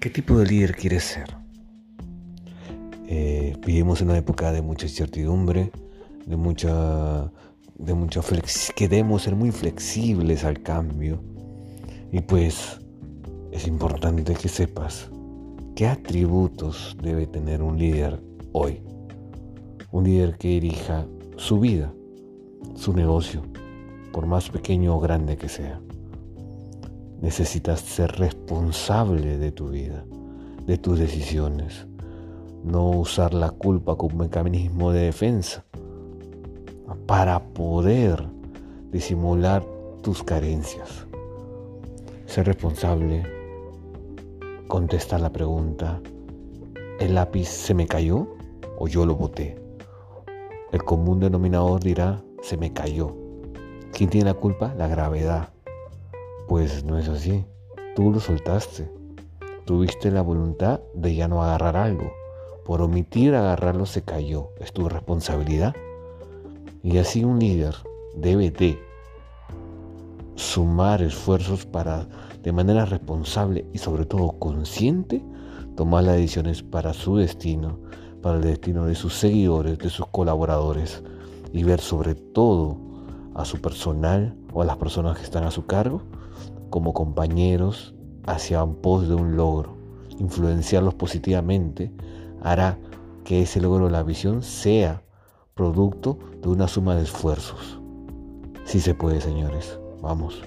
¿Qué tipo de líder quieres ser? Eh, vivimos en una época de mucha incertidumbre, de mucha, de mucha queremos ser muy flexibles al cambio. Y pues es importante que sepas qué atributos debe tener un líder hoy. Un líder que dirija su vida, su negocio, por más pequeño o grande que sea. Necesitas ser responsable de tu vida, de tus decisiones. No usar la culpa como mecanismo de defensa para poder disimular tus carencias. Ser responsable, contestar la pregunta, ¿el lápiz se me cayó o yo lo boté? El común denominador dirá, se me cayó. ¿Quién tiene la culpa? La gravedad. Pues no es así. Tú lo soltaste. Tuviste la voluntad de ya no agarrar algo. Por omitir agarrarlo se cayó. Es tu responsabilidad. Y así un líder debe de sumar esfuerzos para de manera responsable y sobre todo consciente tomar las decisiones para su destino, para el destino de sus seguidores, de sus colaboradores y ver sobre todo a su personal o a las personas que están a su cargo como compañeros hacia un pos de un logro. Influenciarlos positivamente hará que ese logro de la visión sea producto de una suma de esfuerzos. Sí se puede, señores. Vamos.